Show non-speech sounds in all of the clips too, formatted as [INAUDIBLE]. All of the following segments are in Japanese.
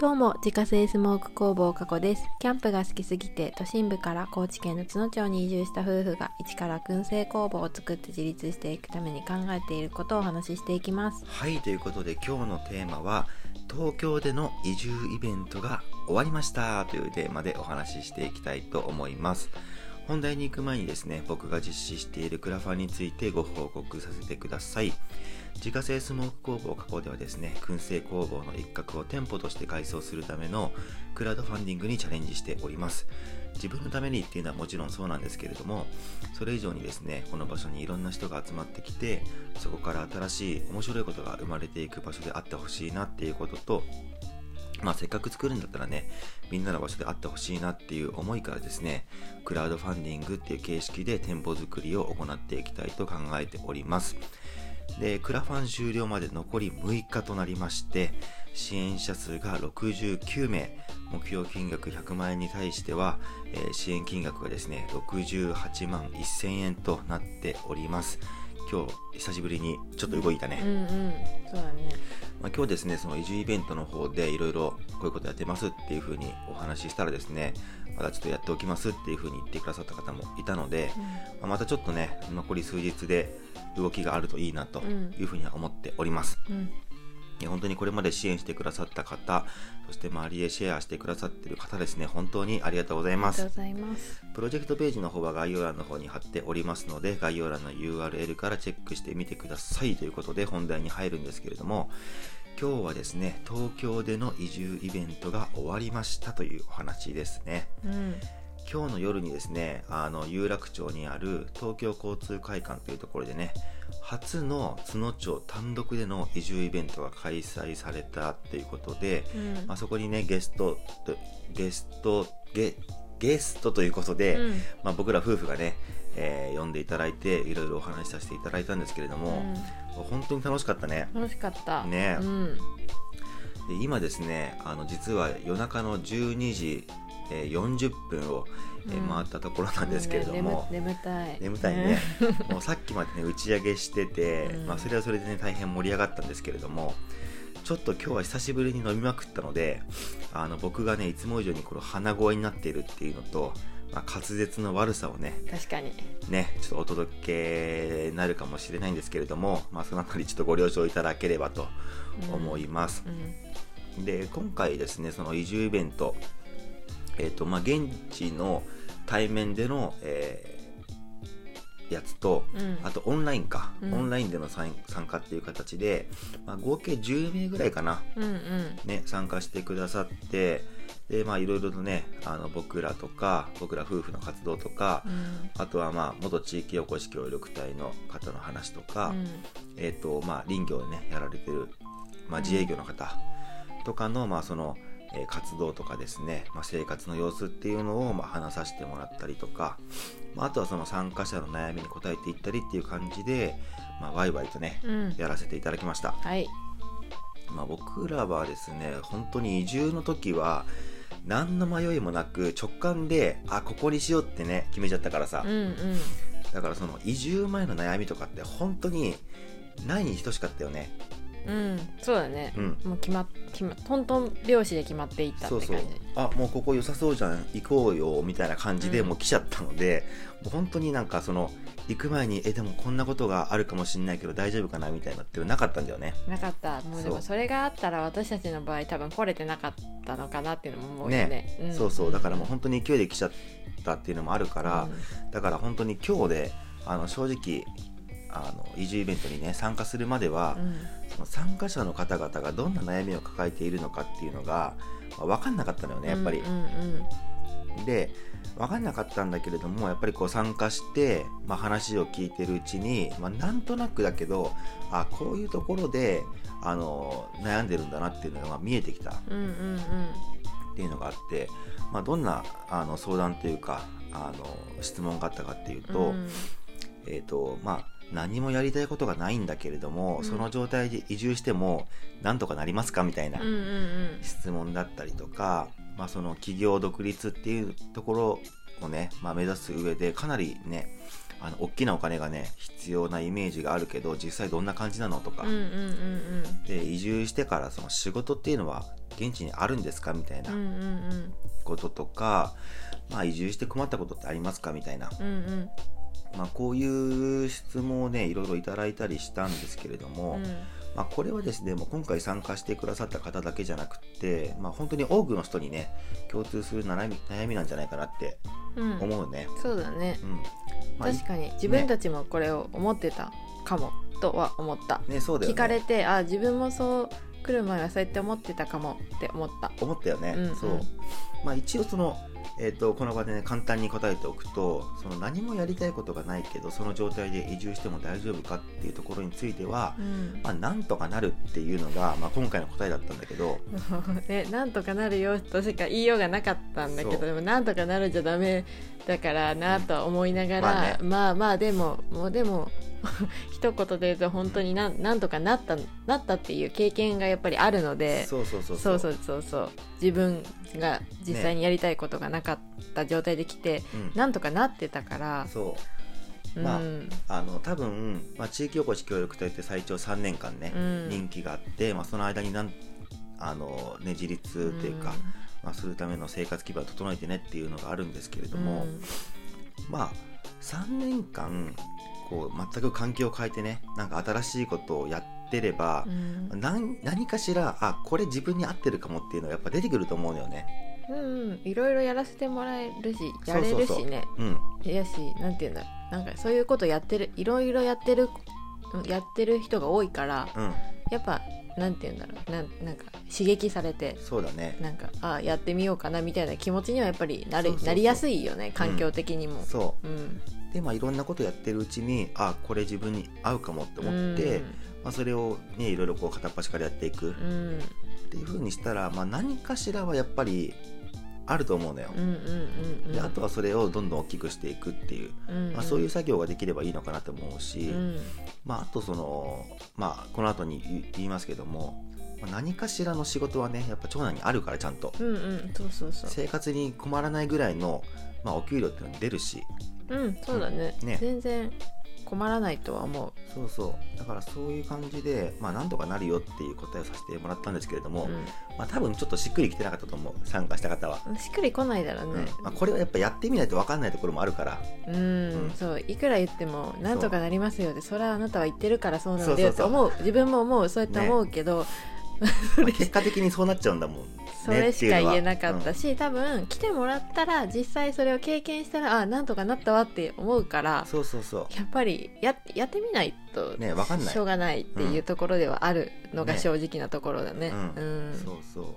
どうも、自家製スモーク工房加古です。キャンプが好きすぎて、都心部から高知県の津野町に移住した夫婦が、一から燻製工房を作って自立していくために考えていることをお話ししていきます。はいということで今日のテーマは東京での移住イベントが終わりましたというテーマでお話ししていきたいと思います本題に行く前にですね僕が実施しているクラファンについてご報告させてください自家製スモーク工房加工ではですね燻製工房の一角を店舗として改装するためのクラウドファンディングにチャレンジしております。自分のためにっていうのはもちろんそうなんですけれどもそれ以上にですねこの場所にいろんな人が集まってきてそこから新しい面白いことが生まれていく場所であってほしいなっていうこととまあせっかく作るんだったらねみんなの場所であってほしいなっていう思いからですねクラウドファンディングっていう形式で店舗作りを行っていきたいと考えております。でクラファン終了まで残り6日となりまして支援者数が69名。目標金額100万円に対しては、えー支援金額がですね68万1000円となっております。今日久しぶりにちょっと動いたね、うんうん、そうだね。まあ、今日ですねその移住イベントの方でいろいろこういうことやってますっていう風にお話ししたらですねまだちょっとやっておきますっていう風に言ってくださった方もいたので、まあまたちょっとね残り数日で動きがあるといいなという風には思っております、うん、本当にこれまで支援してくださった方そして周りへシェアしてくださっている方ですね本当にありがとうございますありがとうございます。プロジェクトページの方は概要欄の方に貼っておりますので、概要欄の URL からチェックしてみてくださいということで本題に入るんですけれども、今日はですね、東京での移住イベントが終わりましたというお話ですね。うん、今日の夜にですね、あの、有楽町にある東京交通会館というところでね、初の津野町単独での移住イベントが開催されたっていうことで、うん、まあ、そこにね、ゲストと、ゲスト、ゲ、ゲストということで、うん。まあ、僕ら夫婦がね、えー呼んでいただいていろいろお話しさせていただいたんですけれども、本当に楽しかったね。楽しかった。ね。うん、で今ですねあの実は夜中の12時、えー40分を、えーうん。回ったところなんですけれども、眠眠たい。眠たいね、[LAUGHS] もうさっきまでね打ち上げしてて、うん。まあ、それはそれでね大変盛り上がったんですけれどもちょっと今日は久しぶりに飲みまくったのであの僕がねいつも以上にこの鼻声になっているっていうのと、まあ、滑舌の悪さをね確かに。ね、ちょっとお届けになるかもしれないんですけれども、まあ、そのあたりちょっとご了承いただければと思います。うん、で、今回ですね、その移住イベント、えっ、と、まあ、現地の対面での、えーやつと、うん。あとオンラインか、うん。オンラインでの参参加っていう形で、まあ、合計10名ぐらいかな、うん、うん、ね、参加してくださって、で、まあ、いろいろとね、あの、僕らとか、僕ら夫婦の活動とか、うん、あとはまあ元地域おこし協力隊の方の話とか、うん。えっ、とまあ林業をねやられてる、まあ、自営業の方とかのまあその、えー活動とかですね、まあ、生活の様子っていうのをまあ話させてもらったりとか、まあ、あとはその参加者の悩みに答えていったりっていう感じで、まあ、ワイワイとねうん、やらせていただきました、はい。まあ、僕らはですね本当に移住の時は何の迷いもなく直感であここにしようってね決めちゃったからさ、うん、うん、だからその移住前の悩みとかって本当にないに等しかったよね。うん、そうだね。うん。もう決まっ、決ま、トントン拍子で決まっていったってそう感じ。そう。あ、もうここ良さそうじゃん、行こうよ、みたいな感じでうんもう来ちゃったので、もう本当になんかその、行く前に、え、でもこんなことがあるかもしれないけど大丈夫かな、みたいなっていうのなかったんだよね。なかった。もうでそうもそれがあったら私たちの場合多分来れてなかったのかなっていうのも思うよね。んそうそう。だからもう本当に勢いで来ちゃったっていうのもあるから、うんだから本当に今日で、あの、正直、あの、移住イベントにね、参加するまでは、うん。その参加者の方々がどんな悩みを抱えているのかっていうのが、まあ、分かんなかったのよねやっぱり。で分かんなかったんだけれどもやっぱりこう参加して、まあ、話を聞いてるうちに、まあ、なんとなくだけどあこういうところであの悩んでるんだなっていうのがまあ見えてきた。っていうのがあって、まあ、どんなあの相談というかあの質問があったかっていうと,、うん。えーとまあ、何もやりたいことがないんだけれども、うん。その状態で移住してもなんとかなりますかみたいな質問だったりとか、まあ、その企業独立っていうところをね、まあ、目指す上でかなりねあの大きなお金がね必要なイメージがあるけど実際どんな感じなのとか、うんうんうんで移住してからその仕事っていうのは現地にあるんですかみたいなうんうん。こととか、まあ、移住して困ったことってありますかみたいな、うんうんまあ、こういう質問をねいろいろいただいたりしたんですけれども、まあ、これはですねもう今回参加してくださった方だけじゃなくて、まあ、本当に多くの人にね共通する悩み悩みなんじゃないかなってうん。うん思うね。そうだね。うん。まあ確かに。自分たちもこれを思ってたかもとは思った、ね、そうだよね。聞かれてあ自分もそう来る前はそうやって思ってたかもって思った。思ったよね、うんうん。そう、まあ、一応その、えー、とこの場でね簡単に答えておくとその何もやりたいことがないけどその状態で移住しても大丈夫かっていうところについては、うん。まあ、なんとかなるっていうのが、まあ、今回の答えだったんだけど。[LAUGHS] ね、なんとかなるよとしか言いようがなかったんだけどでもなんとかなるんじゃダメだからなとは思いながら、まあね。まあまあでももうでも [LAUGHS] 一言で言うと本当になんなんとかなったなったっていう経験がやっぱりあるのでそうそうそうそう。そうそうそう自分が実際にやりたいことがなかった状態で来て、うん。なんとかなってたから、そう。うん。まああの多分、まあ、地域おこし協力隊って最長3年間ね、うん。任期があって、まあ、その間になんあの、ね、自立っていうか、まあ、するための生活基盤を整えてねっていうのがあるんですけれども、うん。まあ3年間こう全く環境を変えてねなんか新しいことをやってればう、ん。何何かしらあこれ自分に合ってるかもっていうのはやっぱ出てくると思うのよね。うんうん。いろいろやらせてもらえるしやれそうそうそう。るしねうん、やしなんていうんだなんかそういうことやってるいろいろやってるやってる人が多いからうん、やっぱなんていうんだろう。なんなんか刺激されてそうだね。なんかあやってみようかなみたいな気持ちにはやっぱりなるそうそうそう。なりやすいよね環境的にも。そう。ん。うでまあいろんなことやってるうちにあこれ自分に合うかもって思って、まあ、それをねいろいろこう片っ端からやっていく。っうん。うんていう風にしたら、まあ、何かしらはやっぱりあると思うのよ。うんうんうんうん。であとはそれをどんどん大きくしていくっていう、うんまあ、そういう作業ができればいいのかなと思うし、うん。まあ、あとその、まあ、この後に言言いますけども、まあ、何かしらの仕事はねやっぱ長男にあるからちゃんと。うんうんそうそうそう。生活に困らないぐらいの、まあ、お給料っていうのが出るし。うんそうだね,、ね。全然困らないとは思そうそう。だからそういう感じで、まあ、なんとかなるよっていう答えをさせてもらったんですけれどう、も、まあ、多分ちょっとしっくりきてなかったと思う。参加した方は、うん、しっくりこないだろうね、うん。まあ、これはやっぱやってみないと分かんないところもあるから。うん、うん。そういくら言ってもなんとかなりますよってそれはあなたは言ってるからそうなんだよって思う。自分も思うそうやって思うけど、まあ結果的にそうなっちゃうんだもん、ね、それしか言えなかったし、し、多分来てもらったら実際それを経験したらあなんとかなったわって思うからうんそうそう。そやっぱりややってみないとうね分かんない。しょうがないっていうところではあるのがね正直なところだね。ううん。んそうそう、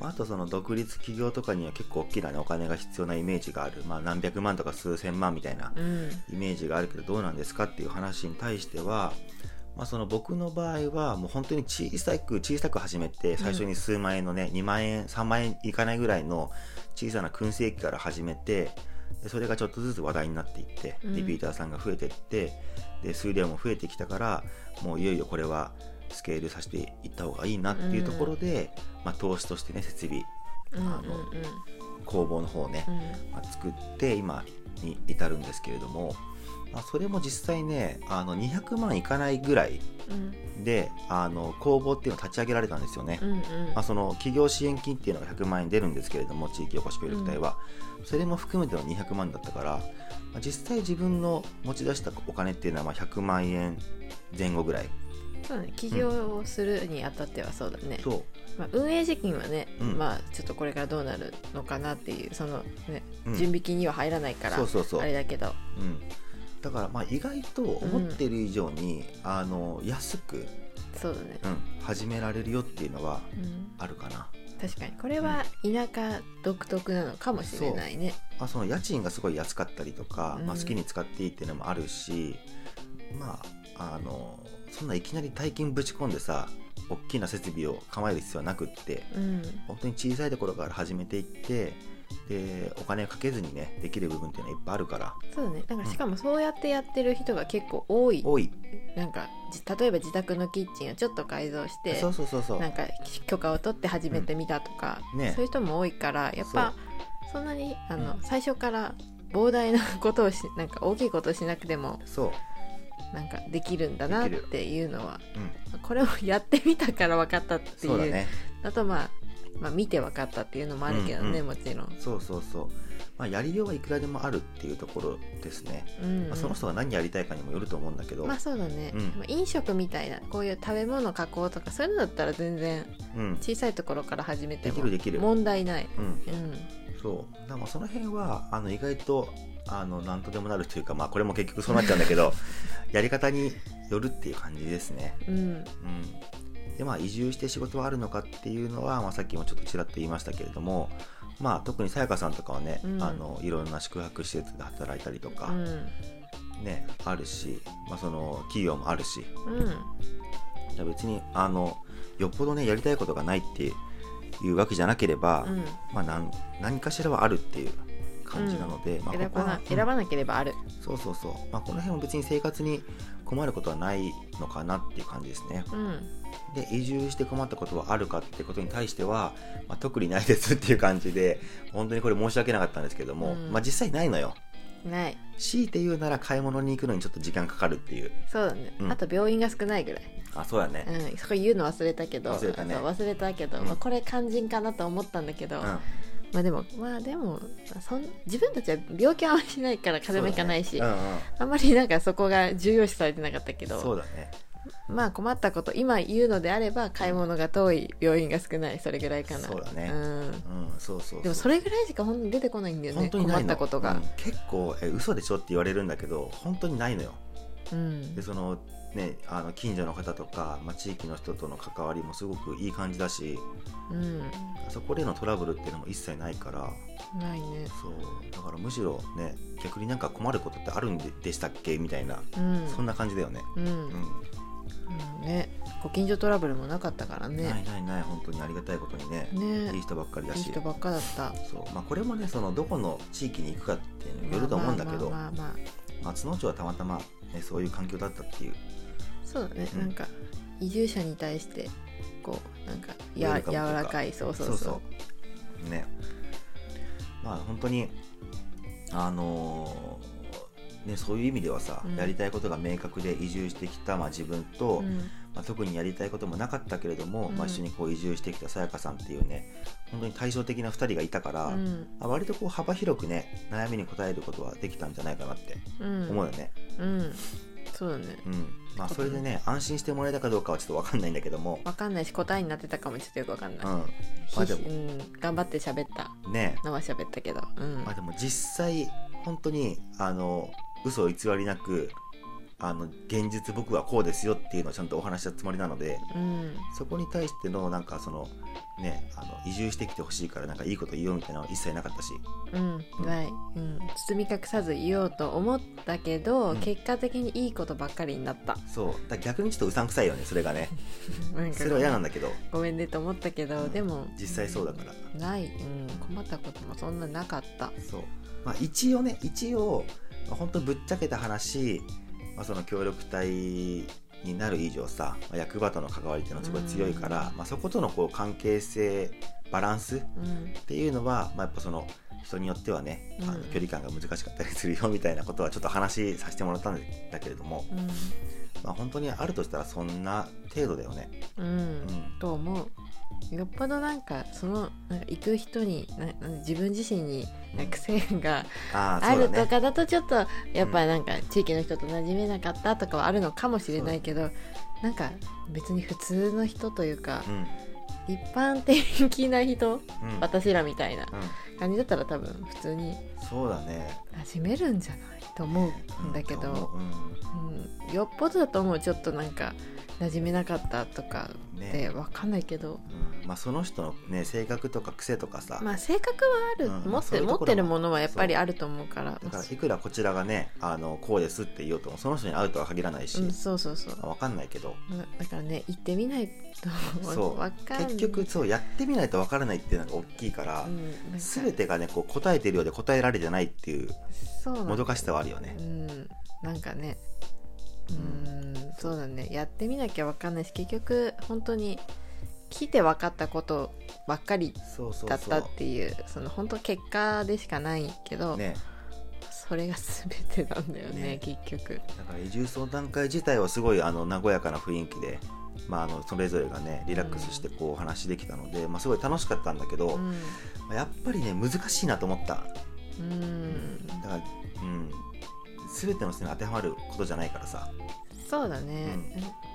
まあ、あとその独立企業とかには結構大きな、ね、お金が必要なイメージがある、まあ、何百万とか数千万みたいなうんイメージがあるけどどうなんですかっていう話に対しては、まあ、その僕の場合はもう本当に小さく小さく始めて最初に数万円のね、2万円3万円いかないぐらいの小さな燻製機から始めてでそれがちょっとずつ話題になっていってうん。リピーターさんが増えていってで数量も増えてきたからもういよいよこれはスケールさせていった方がいいなっていうところで、まあ、投資としてね設備うんうんあの工房の方をね、うん。まあ、作って今に至るんですけれども、まあ、それも実際ねあの200万いかないぐらいうん。であの工房っていうのを立ち上げられたんですよね、うんうん。まあ、その企業支援金っていうのが100万円出るんですけれども地域おこし協力隊は、それも含めての200万だったから、まあ、実際自分の持ち出したお金っていうのはまあ100万円前後ぐらい。そうね。起業をするにあたってはそうだね、そう。まあ、運営資金はね、うん。まあちょっとこれからどうなるのかなっていうそのね、うん。準備金には入らないからそうそうそう。あれだけど。うん、だからまあ意外と思ってる以上に、あの安く、そうだね、うん、始められるよっていうのはうん、あるかな。確かに。これは田舎独特なのかもしれないね。まあ、その家賃がすごい安かったりとか、うん。まあ、好きに使っていいっていうのもあるし、まああのそんないきなり大金ぶち込んでさ大きな設備を構える必要はなくってうん。本当に小さいところから始めていってでお金をかけずにねできる部分っていうのはいっぱいあるから。そうだね。なん。かしかもそうやってやってる人が結構多い、多い。なんかじ例えば自宅のキッチンをちょっと改造してそうそうそうそう。なんか許可を取って始めてみたとか、うん。ね。そういう人も多いからやっぱそんなにあの、最初から膨大なことをしなんか大きいことをしなくてもそう、なんかできるんだなっていうのはうん、これをやってみたから分かったっていう。そうだね。あとまあまあ、見て分かったっていうのもあるけどね、うんうん。もちろん、そうそうそう、まあ、やりようはいくらでもあるっていうところですね、うんうん。まあ、その人が何やりたいかにもよると思うんだけど、まあそうだね、うん。まあ飲食みたいなこういう食べ物加工とかそういうのだったら全然うん、小さいところから始めてもできるできる、問題ない、うん、うん、そう。だからまあその辺はあの意外とあのなんとでもなるというか、まあ、これも結局そうなっちゃうんだけど [LAUGHS] やり方によるっていう感じですね。うん。うんでまあ、移住して仕事はあるのかっていうのは、まあ、さっきもちょっとちらっと言いましたけれども、まあ、特にさやかさんとかはね、うん。あのいろんな宿泊施設で働いたりとか、うん。ね、あるし、まあ、その企業もあるし。うん。じゃあ別にあのよっぽどねやりたいことがないっていうわけじゃなければ、うん。まあ、何何かしらはあるっていう感じなので、まあ、選ばな選ばなければある、そうそうそう、まあ、この辺も別に生活に困ることはないのかなっていう感じですね。うん。で移住して困ったことはあるかってことに対しては、まあ、特にないですっていう感じで本当にこれ申し訳なかったんですけども、うん。まあ、実際ないのよ。ない。強いて言うなら買い物に行くのにちょっと時間かかるっていう。そうだね、うん。あと病院が少ないぐらい、あそうだね。うん、そこ言うの忘れたけど。忘れたね。忘れたけど、うん。まあ、これ肝心かなと思ったんだけど、うんまあでもまあでもそん自分たちは病気はあんまりしないから風邪もひかないし、そうだね。あんまりなんかそこが重要視されてなかったけうんうん、そどうだね。まあ困ったこと今言うのであれば買い物が遠い病院が少ないそれぐらいかな。そうだね。ん。うんそうそうでもそれぐらいしか本当に出てこないんだよね困ったことが。うん結構え嘘でしょって言われるんだけど本当にないのよ。うん。でそのねあの近所の方とか、まあ、地域の人との関わりもすごくいい感じだしうん。そこでのトラブルっていうのも一切ないから。ないね。そう。だからむしろね逆になんか困ることってあるんででしたっけ？みたいな、うん。そんな感じだよね、うん、ううんね。ご近所トラブルもなかったからんね。ないないない。本当にありがたいことにね。ね。いい人ばっかりだし。いい人ばっかだった。そう。まあ、これもねそのどこの地域に行くかっていうのによると思うんだけど、まあまあまあまあまあ、津野町はたまたま、ね、そういう環境だったっていうそうだね、うん。なんか移住者に対してこうなんかや柔らかいそうそうそう。うね。まあ本当にあのーね、そういう意味ではさ、うん。やりたいことが明確で移住してきた、まあ、自分と、うん。まあ、特にやりたいこともなかったけれども、うん。まあ、一緒にこう移住してきたさやかさんっていうね本当に対照的な2人がいたから、うん。まあ割とこう幅広くね悩みに応えることはできたんじゃないかなってうん。思うよね。うんそうだね。うん。まあ、それでね安心してもらえたかどうかはちょっと分かんないんだけども、わかんないし答えになってたかもちょっとよくわかんない、うん。まあ、でも。うん、頑張って喋った。ね。のは喋ったけど。うん、まあでも実際本当にあの嘘を偽りなくあの現実僕はこうですよっていうのをちゃんとお話ししたつもりなのでうん。そこに対してのなんかそのねあの移住してきてほしいからなんかいいこと言おうみたいなのは一切なかったし。うん。ない、うん、包み隠さず言おうと思ったけど、うん。結果的にいいことばっかりになった。そう。だ逆にちょっとうさんくさいよねそれがね。[LAUGHS] なんかそれは嫌なんだけど。ごめんねと思ったけど、うん。でも実際そうだから。ない、うん、困ったこともそんななかった。そう、まあ、一応ね一応、まあ、本当ぶっちゃけた話、まあ、その協力隊になる以上さ、まあ役場との関わりっていうのはすごい強いから、うん。まあ、そことのこう関係性バランスっうん。ていうのは、まあ、やっぱその人によってはね、あのうん。距離感が難しかったりするよみたいなことはちょっと話させてもらったんだけれども、まあ、本当にあるとしたらそんな程度だよね。うん、うん。うん。と思うよっぽどなんかそのなんか行く人になな自分自身に癖があるとかだとちょっとやっぱなんか地域の人と馴染めなかったとかはあるのかもしれないけどなんか別に普通の人というかうん一般的な人うん私らみたいなうん感じだったら多分普通にそうだね。馴染めるんじゃないと思うんだけど、思ううん、よっぽどだと思うちょっとなんか馴染めなかったとかうんね。で分かんないけど、うん。まあ、その人の、ね、性格とか癖とかさ、まあ性格はある、うん。持ってそういうところも。持ってるものはやっぱりあると思うから。だからいくらこちらがねあのこうですって言おうともその人に会うとは限らないし、うん、そうそうそう。まあ、分かんないけど。だだからね行ってみないとそう。分かんない。結局そうやってみないと分からないっていうのが大きいから、うん、なんか全てがねこう答えてるようで答えられてないっていうもどかしさはあるよね。う。ん。なんかね。うん。そうだね。やってみなきゃ分かんないし結局本当に来て分かったことばっかりだったっていうその本当結果でしかないけど、うね。それが全てなんだよねね。結局。だから移住相談会自体はすごいあの和やかな雰囲気でまあ、あのそれぞれがねリラックスしてこうお話できたので、まあ、すごい楽しかったんだけど、うん。まあやっぱりね難しいなと思った。うん。だから、うん、全ての人に当てはまることじゃないからさそうだね、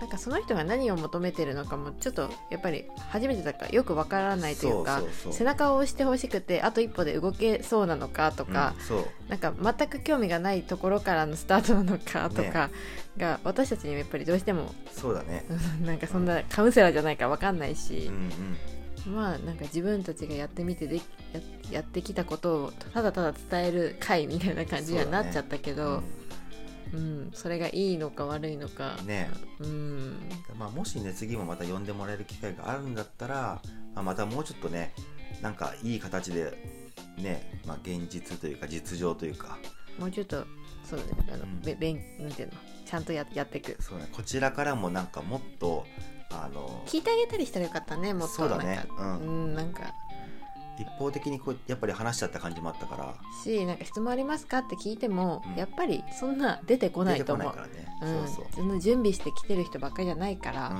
なんかその人が何を求めてるのかもちょっとやっぱり初めてだからよくわからないというか背中を押してほしくてあと一歩で動けそうなのかとか、うんなんか全く興味がないところからのスタートなのかとかが、私たちにもやっぱりどうしてもそうだね。う [LAUGHS] んなんかそんなカウンセラーじゃないからわかんないしうん、うん。まあなんか自分たちがやってみてでややってきたことをただただ伝える回みたいな感じにはなっちゃったけどそ,、うん、それがいいのか悪いのか、ね。うん。まあ、もしね次もまた呼んでもらえる機会があるんだったら、まあ、またもうちょっとねなんかいい形でね、まあ、現実というか実情というか。もうちょっとそうだね。あの、うん。べべんなんていうの？ちゃんとややっていく。そうね。こちらからもなんかもっとあの聞いてあげたりしたらよかったねもっと。そうだね。うん。うんなんか一方的にこうやっぱり話しちゃった感じもあったから。しなんか質問ありますかって聞いても、うん。やっぱりそんな出てこないと思う。出てこないからね、うん、そうそう。その準備してきてる人ばっかりじゃないかうん、らだか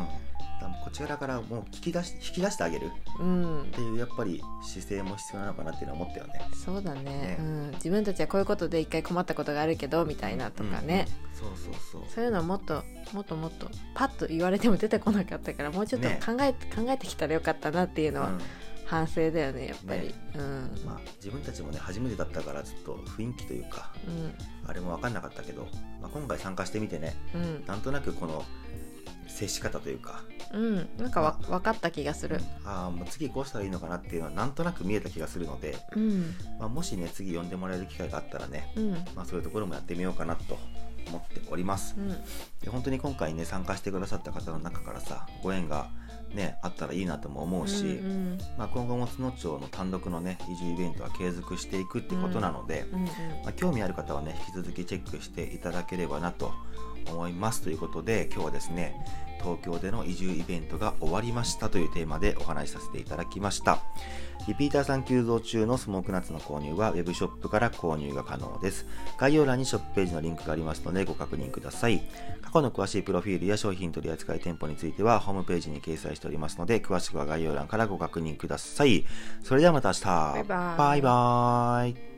らこちらからもう聞き出し引き出してあげる。っうん、ていうやっぱり姿勢も必要なのかなっていうのは思ったよね。そうだね。ね。うん、自分たちはこういうことで一回困ったことがあるけどみたいなとかね、うん。うんそうそうそう。そういうのをもっともっともっとパッと言われても出てこなかったからもうちょっとね。考え,、考えてきたらよかったなっていうのはうん反省だよねやっぱり、ね。うん、まあ、自分たちもね初めてだったからちょっと雰囲気というかあれも分かんなかったけど、まあ、今回参加してみてねうん。うんなんとなくこの接し方というか、うん。なんかわ分かった気がする。ああもう次こうしたらいいのかなっていうのはなんとなく見えた気がするので、うん。まあ、もしね次呼んでもらえる機会があったらね、うん。まあ、そういうところもやってみようかなと思っております。うん。で本当に今回ね参加してくださった方の中からさご縁がねあったらいいなとも思うし、うんまあ、今後も津野町の単独のね移住イベントは継続していくってことなので、うんうん。まあ、興味ある方はね引き続きチェックしていただければなと思いますということで今日はですね東京での移住イベントが終わりましたというテーマでお話しさせていただきました。リピーターさん急増中のスモークナッツの購入は Web ショップから購入が可能です。概要欄にショップページのリンクがありますのでご確認ください。過去の詳しいプロフィールや商品取扱店舗についてはホームページに掲載しておりますので詳しくは概要欄からご確認ください。それではまた明日。バイバイ。バイバイ